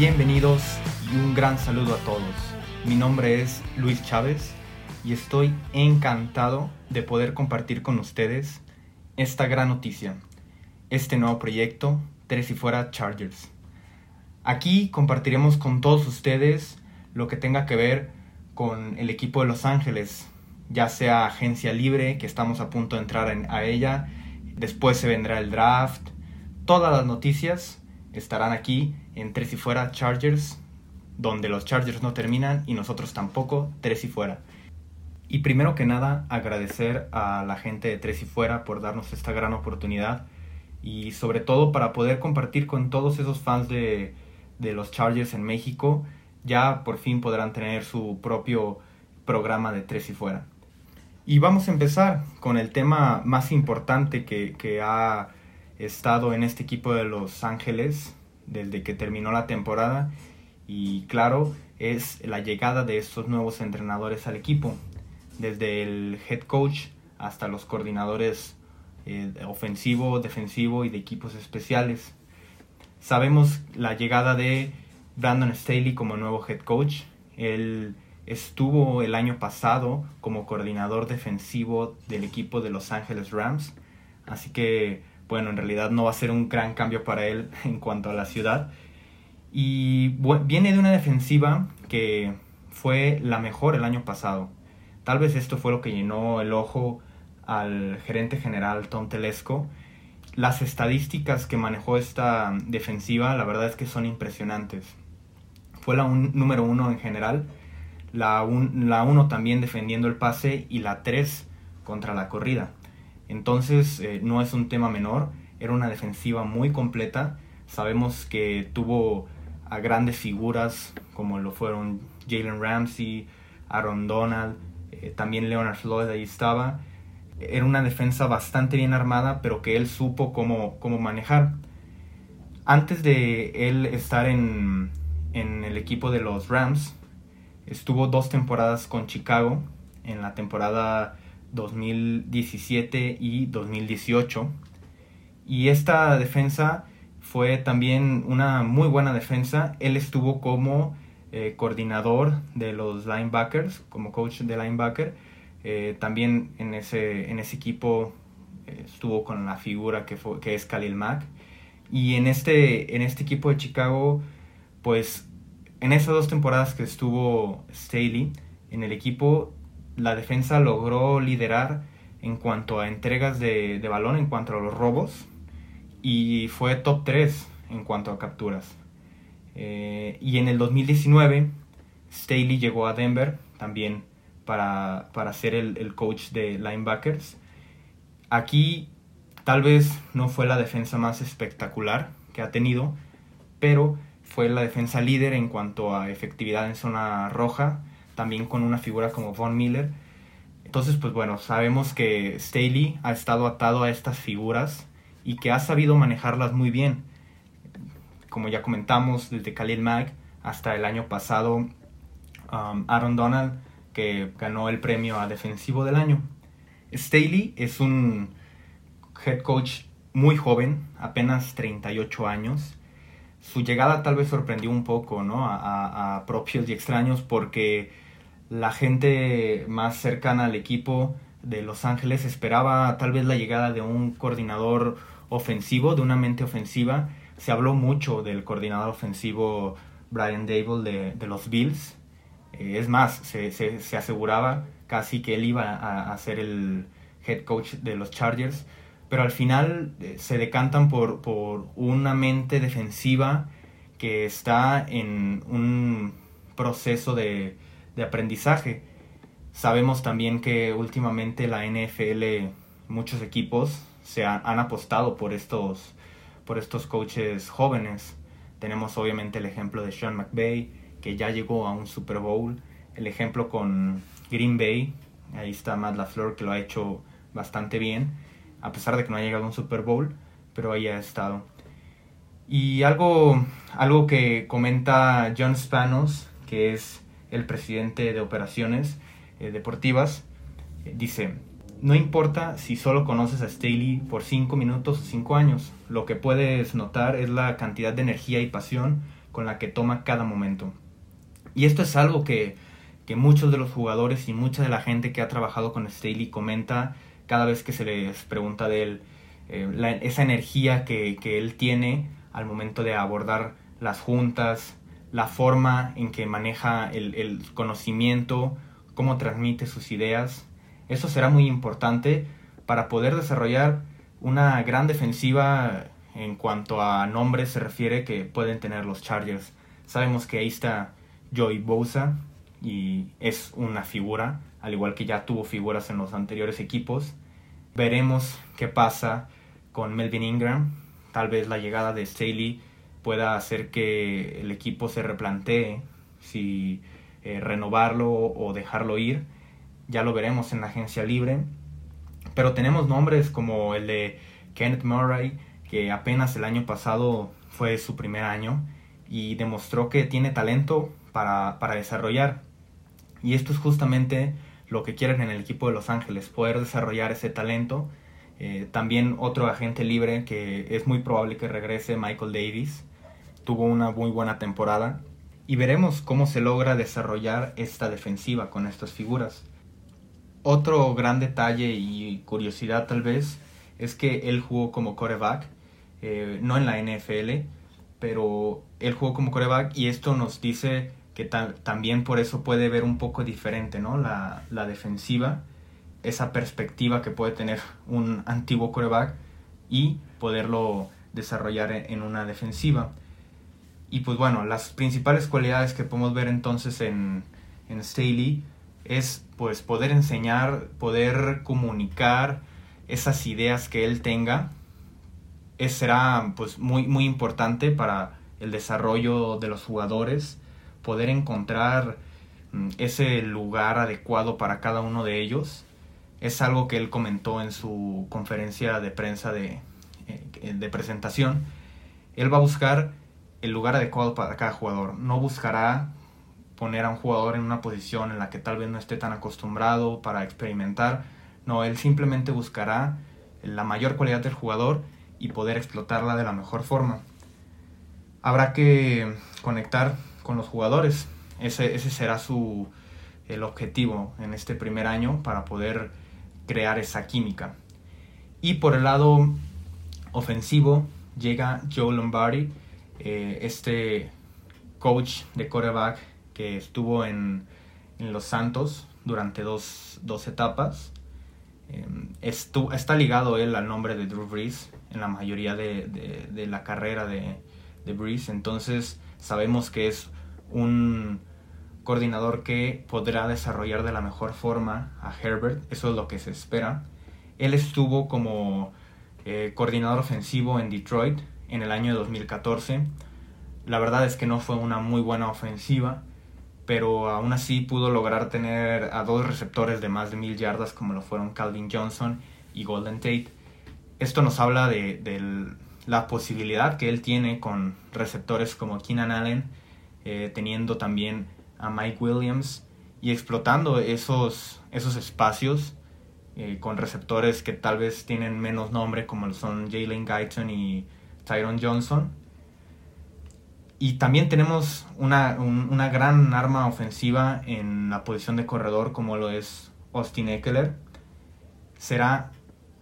Bienvenidos y un gran saludo a todos. Mi nombre es Luis Chávez y estoy encantado de poder compartir con ustedes esta gran noticia, este nuevo proyecto, Tres y Fuera Chargers. Aquí compartiremos con todos ustedes lo que tenga que ver con el equipo de Los Ángeles, ya sea agencia libre, que estamos a punto de entrar a ella, después se vendrá el draft, todas las noticias estarán aquí en Tres y Fuera Chargers, donde los Chargers no terminan y nosotros tampoco, Tres y Fuera. Y primero que nada, agradecer a la gente de Tres y Fuera por darnos esta gran oportunidad y sobre todo para poder compartir con todos esos fans de, de los Chargers en México. Ya por fin podrán tener su propio programa de Tres y Fuera. Y vamos a empezar con el tema más importante que, que ha estado en este equipo de Los Ángeles desde que terminó la temporada y claro es la llegada de estos nuevos entrenadores al equipo, desde el head coach hasta los coordinadores eh, ofensivo, defensivo y de equipos especiales. Sabemos la llegada de Brandon Staley como nuevo head coach. Él estuvo el año pasado como coordinador defensivo del equipo de Los Angeles Rams. Así que bueno, en realidad no va a ser un gran cambio para él en cuanto a la ciudad. Y viene de una defensiva que fue la mejor el año pasado. Tal vez esto fue lo que llenó el ojo al gerente general Tom Telesco. Las estadísticas que manejó esta defensiva, la verdad es que son impresionantes. Fue la número uno en general, la, la uno también defendiendo el pase y la tres contra la corrida. Entonces eh, no es un tema menor, era una defensiva muy completa. Sabemos que tuvo a grandes figuras como lo fueron Jalen Ramsey, Aaron Donald, eh, también Leonard Floyd ahí estaba. Era una defensa bastante bien armada, pero que él supo cómo, cómo manejar. Antes de él estar en, en el equipo de los Rams, estuvo dos temporadas con Chicago. En la temporada 2017 y 2018. Y esta defensa fue también una muy buena defensa. Él estuvo como eh, coordinador de los linebackers, como coach de linebacker. Eh, también en ese, en ese equipo eh, estuvo con la figura que, fue, que es Khalil Mack. Y en este, en este equipo de Chicago, pues en esas dos temporadas que estuvo Staley en el equipo, la defensa logró liderar en cuanto a entregas de, balón, en cuanto a los robos, y fue top 3 en cuanto a capturas. Eh, y en el 2019, Staley llegó a Denver también para, para ser el, el, coach de linebackers. Aquí tal vez no fue la defensa más espectacular que ha tenido, pero fue la defensa líder en cuanto a efectividad en zona roja también con una figura como Von Miller. Entonces, pues bueno, sabemos que Staley ha estado atado a estas figuras y que ha sabido manejarlas muy bien. Como ya comentamos, desde Khalil Mack hasta el año pasado, um, Aaron Donald, que ganó el premio a defensivo del año. Staley es un head coach muy joven, apenas 38 años. Su llegada tal vez sorprendió un poco ¿no? a, a propios y extraños porque la gente más cercana al equipo de Los Ángeles esperaba tal vez la llegada de un coordinador ofensivo, de una mente ofensiva. Se habló mucho del coordinador ofensivo Brian Dable de, los Bills. Eh, es más, se, se, aseguraba casi que él iba a, a, ser el head coach de los Chargers. Pero al final eh, se decantan por, por una mente defensiva que está en un proceso de, de aprendizaje. Sabemos también que últimamente la NFL, muchos equipos se han, apostado por estos, por estos coaches jóvenes. Tenemos obviamente el ejemplo de Sean McVay, que ya llegó a un Super Bowl. El ejemplo con Green Bay, ahí está Matt LaFleur, que lo ha hecho bastante bien, a pesar de que no ha llegado a un Super Bowl, pero ahí ha estado. Y algo, algo que comenta John Spanos, que es el presidente de operaciones eh, deportivas, eh, dice, no importa si solo conoces a Staley por 5 minutos o 5 años, lo que puedes notar es la cantidad de energía y pasión con la que toma cada momento. Y esto es algo que, que muchos de los jugadores y mucha de la gente que ha trabajado con Staley comenta cada vez que se les pregunta de él. Eh, esa energía que, que él tiene al momento de abordar las juntas, la forma en que maneja el, conocimiento, cómo transmite sus ideas. Eso será muy importante para poder desarrollar una gran defensiva en cuanto a nombres se refiere que pueden tener los Chargers. Sabemos que ahí está Joey Bosa y es una figura, al igual que ya tuvo figuras en los anteriores equipos. Veremos qué pasa con Melvin Ingram. Tal vez la llegada de Staley pueda hacer que el equipo se replantee si eh, renovarlo o dejarlo ir. Ya lo veremos en la agencia libre. Pero tenemos nombres como el de Kenneth Murray, que apenas el año pasado fue su primer año y demostró que tiene talento para, para desarrollar. Y esto es justamente lo que quieren en el equipo de Los Ángeles, poder desarrollar ese talento. Eh, también otro agente libre que es muy probable que regrese, Michael Davis, tuvo una muy buena temporada. Y veremos cómo se logra desarrollar esta defensiva con estas figuras. Otro gran detalle y curiosidad tal vez es que él jugó como coreback, eh, no en la NFL, pero él jugó como coreback y esto nos dice que también por eso puede ver un poco diferente ¿no? la, la defensiva, esa perspectiva que puede tener un antiguo coreback y poderlo desarrollar en una defensiva. Y pues bueno, las principales cualidades que podemos ver entonces en, en Staley es pues poder enseñar, poder comunicar esas ideas que él tenga. Es, será pues muy, muy importante para el desarrollo de los jugadores, poder encontrar mm, ese lugar adecuado para cada uno de ellos. Es algo que él comentó en su conferencia de prensa de, eh, de presentación. Él va a buscar el lugar adecuado para cada jugador. No buscará poner a un jugador en una posición en la que tal vez no esté tan acostumbrado para experimentar. No, él simplemente buscará la mayor cualidad del jugador y poder explotarla de la mejor forma. Habrá que conectar con los jugadores. Ese, ese será su, el objetivo en este primer año para poder crear esa química. Y por el lado ofensivo llega Joe Lombardi, eh, este coach de quarterback que estuvo en, en Los Santos durante dos, dos etapas. Eh, está ligado él al nombre de Drew Brees en la mayoría de, de, la carrera de, de, Brees. Entonces sabemos que es un coordinador que podrá desarrollar de la mejor forma a Herbert. Eso es lo que se espera. Él estuvo como eh, coordinador ofensivo en Detroit en el año 2014. La verdad es que no fue una muy buena ofensiva pero aún así pudo lograr tener a dos receptores de más de mil yardas como lo fueron Calvin Johnson y Golden Tate. Esto nos habla de, la posibilidad que él tiene con receptores como Keenan Allen, eh, teniendo también a Mike Williams y explotando esos, esos espacios eh, con receptores que tal vez tienen menos nombre como son Jalen Guyton y Tyron Johnson y también tenemos una, una, gran arma ofensiva en la posición de corredor como lo es Austin Eckler. Será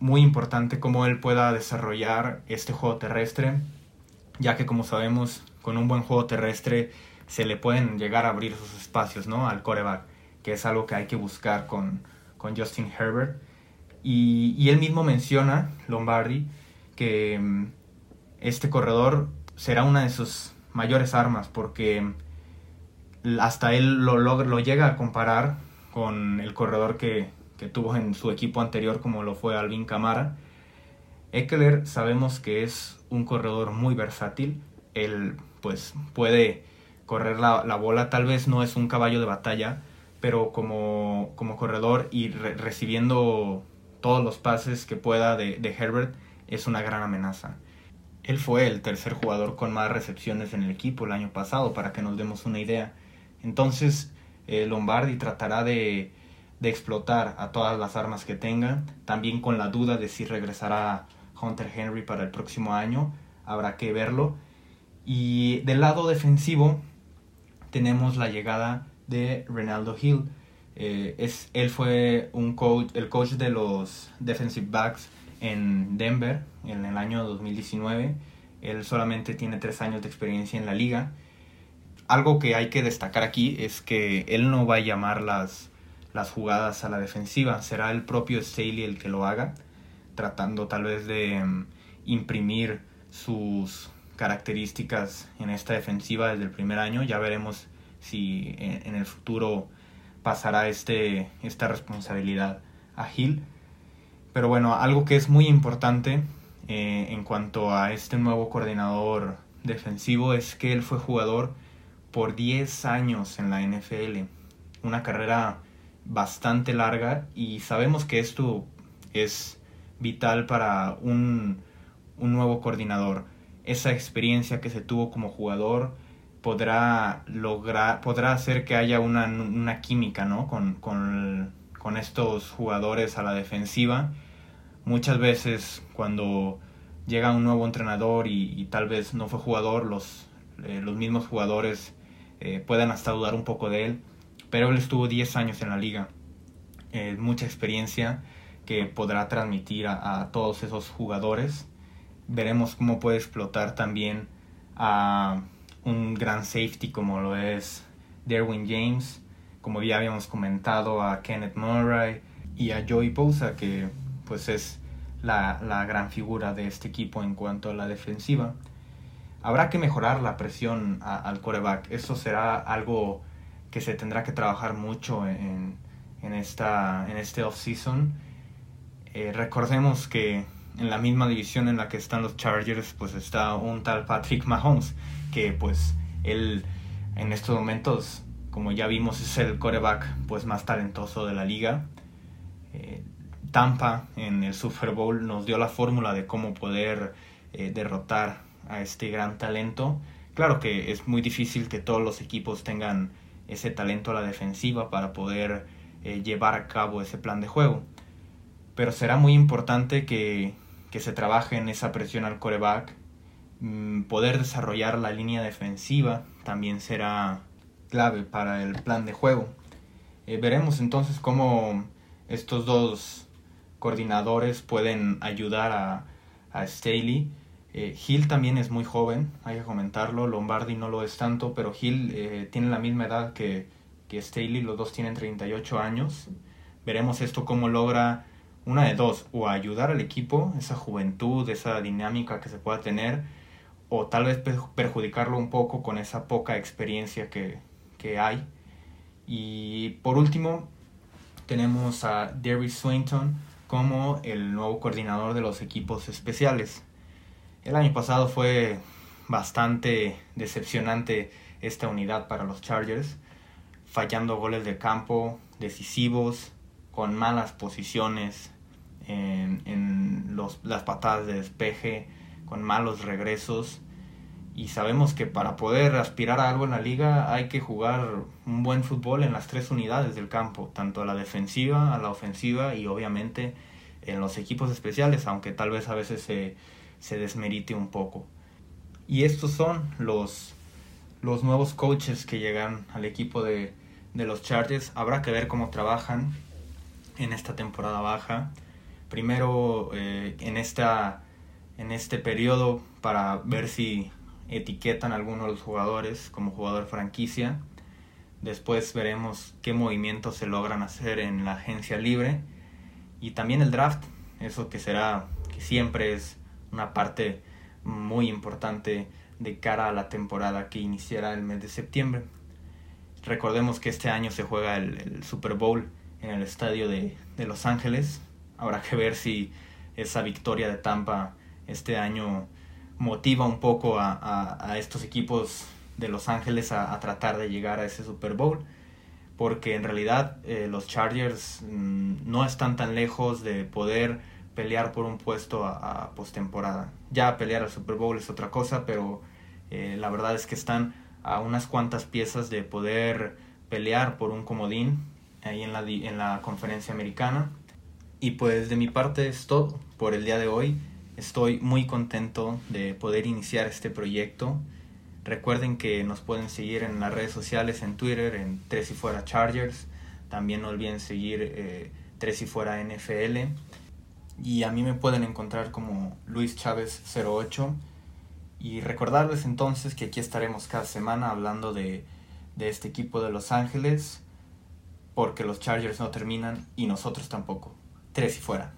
muy importante cómo él pueda desarrollar este juego terrestre, ya que como sabemos, con un buen juego terrestre se le pueden llegar a abrir esos espacios ¿no? al coreback, que es algo que hay que buscar con, con Justin Herbert. Y, él mismo menciona, Lombardi, que mm, este corredor será una de sus mayores armas porque hasta él lo, lo, llega a comparar con el corredor que, que, tuvo en su equipo anterior como lo fue Alvin Camara. Eckler sabemos que es un corredor muy versátil, él pues puede correr la, la bola, tal vez no es un caballo de batalla, pero como, como corredor y recibiendo todos los pases que pueda de Herbert es una gran amenaza. Él fue el tercer jugador con más recepciones en el equipo el año pasado, para que nos demos una idea. Entonces, eh, Lombardi tratará de, de, explotar a todas las armas que tenga, también con la duda de si regresará Hunter Henry para el próximo año, habrá que verlo. Y del lado defensivo tenemos la llegada de Renaldo Hill. Eh, es, él fue un coach, el coach de los defensive backs en Denver en el año 2019. Él solamente tiene tres años de experiencia en la liga. Algo que hay que destacar aquí es que él no va a llamar las, las jugadas a la defensiva, será el propio Staley el que lo haga, tratando tal vez de mm, imprimir sus características en esta defensiva desde el primer año. Ya veremos si en, el futuro pasará este, esta responsabilidad a Hill. Pero bueno, algo que es muy importante eh, en cuanto a este nuevo coordinador defensivo es que él fue jugador por 10 años en la NFL. Una carrera bastante larga y sabemos que esto es vital para un, un nuevo coordinador. Esa experiencia que se tuvo como jugador podrá lograr, podrá hacer que haya una, una química ¿no? con, con, con estos jugadores a la defensiva. Muchas veces cuando llega un nuevo entrenador y, tal vez no fue jugador, los, eh, los mismos jugadores eh, puedan hasta dudar un poco de él. Pero él estuvo 10 años en la liga, eh, mucha experiencia que podrá transmitir a, a, todos esos jugadores. Veremos cómo puede explotar también a un gran safety como lo es Derwin James, como ya habíamos comentado a Kenneth Murray y a Joey Bosa que pues es la, la gran figura de este equipo en cuanto a la defensiva. Habrá que mejorar la presión al coreback. Eso será algo que se tendrá que trabajar mucho en, en, esta, en este off-season. Eh, recordemos que en la misma división en la que están los Chargers, pues está un tal Patrick Mahomes, que pues él en estos momentos, como ya vimos, es el coreback pues más talentoso de la liga. Eh, Tampa en el Super Bowl nos dio la fórmula de cómo poder eh, derrotar a este gran talento. Claro que es muy difícil que todos los equipos tengan ese talento a la defensiva para poder eh, llevar a cabo ese plan de juego. Pero será muy importante que, que se trabaje en esa presión al coreback. Mm, poder desarrollar la línea defensiva también será clave para el plan de juego. Eh, veremos entonces cómo estos dos coordinadores pueden ayudar a, a Staley. Eh, Hill también es muy joven, hay que comentarlo. Lombardi no lo es tanto, pero Hill eh, tiene la misma edad que, que Staley, los dos tienen 38 años. Veremos esto cómo logra una de dos, o ayudar al equipo, esa juventud, esa dinámica que se pueda tener, o tal vez perjudicarlo un poco con esa poca experiencia que, que hay. Y por último, tenemos a Derry Swinton, como el nuevo coordinador de los equipos especiales. El año pasado fue bastante decepcionante esta unidad para los Chargers, fallando goles de campo decisivos, con malas posiciones en, en los, las patadas de despeje, con malos regresos. Y sabemos que para poder aspirar a algo en la liga hay que jugar un buen fútbol en las tres unidades del campo, tanto a la defensiva, a la ofensiva y obviamente en los equipos especiales, aunque tal vez a veces se, se desmerite un poco. Y estos son los, los nuevos coaches que llegan al equipo de, de los Chargers. Habrá que ver cómo trabajan en esta temporada baja. Primero eh, en, esta, en este periodo para ver si etiquetan a alguno de los jugadores como jugador franquicia. Después veremos qué movimientos se logran hacer en la agencia libre. Y también el draft, eso que será, que siempre es una parte muy importante de cara a la temporada que iniciará el mes de septiembre. Recordemos que este año se juega el, Super Bowl en el estadio de, de Los Ángeles. Habrá que ver si esa victoria de Tampa este año motiva un poco a, estos equipos de Los Ángeles a, tratar de llegar a ese Super Bowl, porque en realidad eh, los Chargers mm, no están tan lejos de poder pelear por un puesto a, postemporada. Ya pelear al Super Bowl es otra cosa, pero eh, la verdad es que están a unas cuantas piezas de poder pelear por un comodín ahí en la, en la conferencia americana. Y pues de mi parte es todo por el día de hoy. Estoy muy contento de poder iniciar este proyecto. Recuerden que nos pueden seguir en las redes sociales, en Twitter, en Tres y Fuera Chargers. También no olviden seguir eh, Tres y Fuera NFL. Y a mí me pueden encontrar como Luis Chávez 08. Y recordarles entonces que aquí estaremos cada semana hablando de, de este equipo de Los Ángeles. Porque los Chargers no terminan y nosotros tampoco. Tres y fuera.